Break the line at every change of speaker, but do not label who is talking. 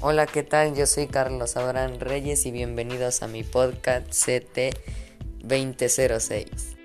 Hola, ¿qué tal? Yo soy Carlos Abraham Reyes y bienvenidos a mi podcast CT 2006.